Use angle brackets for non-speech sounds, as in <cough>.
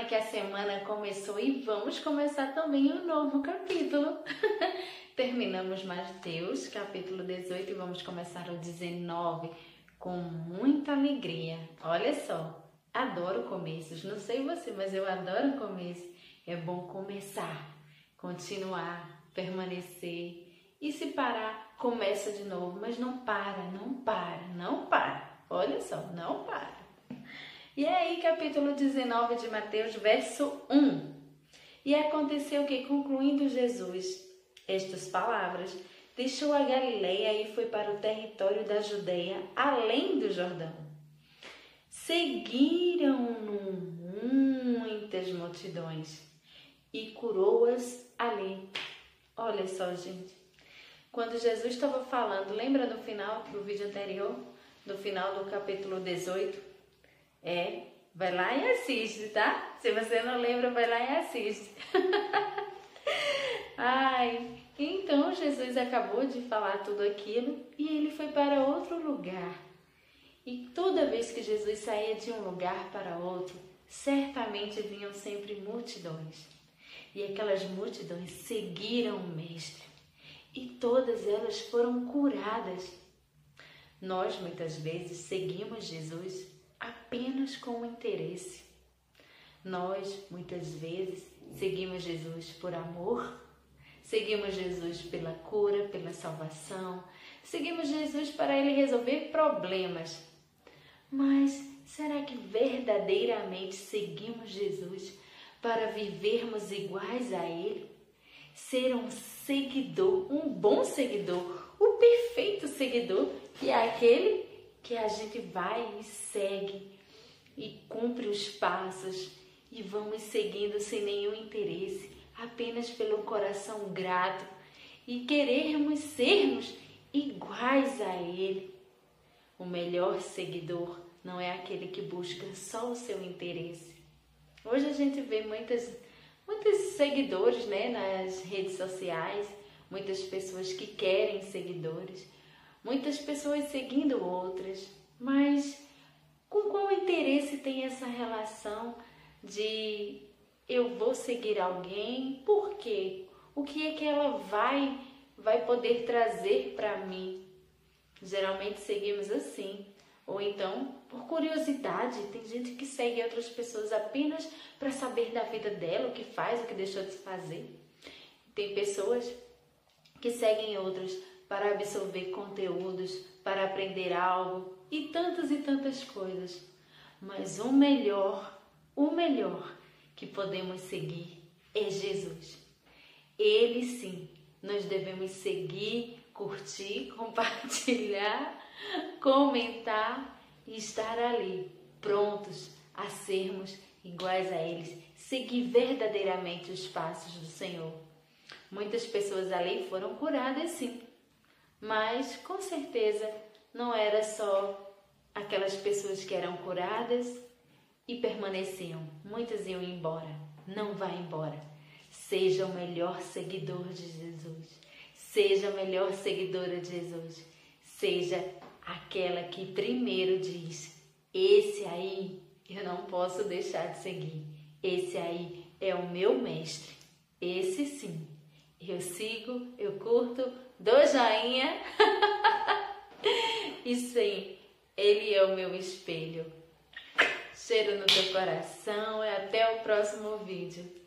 semana que a semana começou e vamos começar também um novo capítulo. <laughs> Terminamos Mateus, capítulo 18 e vamos começar o 19 com muita alegria. Olha só, adoro começos. Não sei você, mas eu adoro começo. É bom começar, continuar, permanecer e se parar, começa de novo, mas não para, não para, não para. Olha só, não para. E aí, capítulo 19 de Mateus, verso 1. E aconteceu que, concluindo Jesus estas palavras, deixou a Galileia e foi para o território da Judéia, além do Jordão. Seguiram-no muitas multidões e curou-as ali. Olha só, gente. Quando Jesus estava falando, lembra no final do vídeo anterior, no final do capítulo 18? É, vai lá e assiste, tá? Se você não lembra, vai lá e assiste. <laughs> Ai, então Jesus acabou de falar tudo aquilo e ele foi para outro lugar. E toda vez que Jesus saía de um lugar para outro, certamente vinham sempre multidões. E aquelas multidões seguiram o Mestre. E todas elas foram curadas. Nós muitas vezes seguimos Jesus apenas com o interesse. Nós, muitas vezes, seguimos Jesus por amor, seguimos Jesus pela cura, pela salvação, seguimos Jesus para ele resolver problemas. Mas será que verdadeiramente seguimos Jesus para vivermos iguais a ele? Ser um seguidor, um bom seguidor, o perfeito seguidor, que é aquele que a gente vai e segue e cumpre os passos e vamos seguindo sem nenhum interesse, apenas pelo coração grato e querermos sermos iguais a Ele. O melhor seguidor não é aquele que busca só o seu interesse. Hoje a gente vê muitas, muitos seguidores né, nas redes sociais, muitas pessoas que querem seguidores muitas pessoas seguindo outras, mas com qual interesse tem essa relação de eu vou seguir alguém? Por quê? O que é que ela vai vai poder trazer para mim? Geralmente seguimos assim, ou então por curiosidade. Tem gente que segue outras pessoas apenas para saber da vida dela, o que faz, o que deixou de fazer. Tem pessoas que seguem outras para absorver conteúdos, para aprender algo e tantas e tantas coisas. Mas o melhor, o melhor que podemos seguir é Jesus. Ele sim, nós devemos seguir, curtir, <laughs> compartilhar, comentar e estar ali, prontos a sermos iguais a eles, seguir verdadeiramente os passos do Senhor. Muitas pessoas ali foram curadas sim, mas com certeza não era só aquelas pessoas que eram curadas e permaneciam. Muitas iam embora. Não vá embora. Seja o melhor seguidor de Jesus. Seja a melhor seguidora de Jesus. Seja aquela que primeiro diz: Esse aí eu não posso deixar de seguir. Esse aí é o meu mestre. Esse sim. Eu sigo, eu curto, do joinha. <laughs> Isso aí, ele é o meu espelho. Cheiro no teu coração e até o próximo vídeo.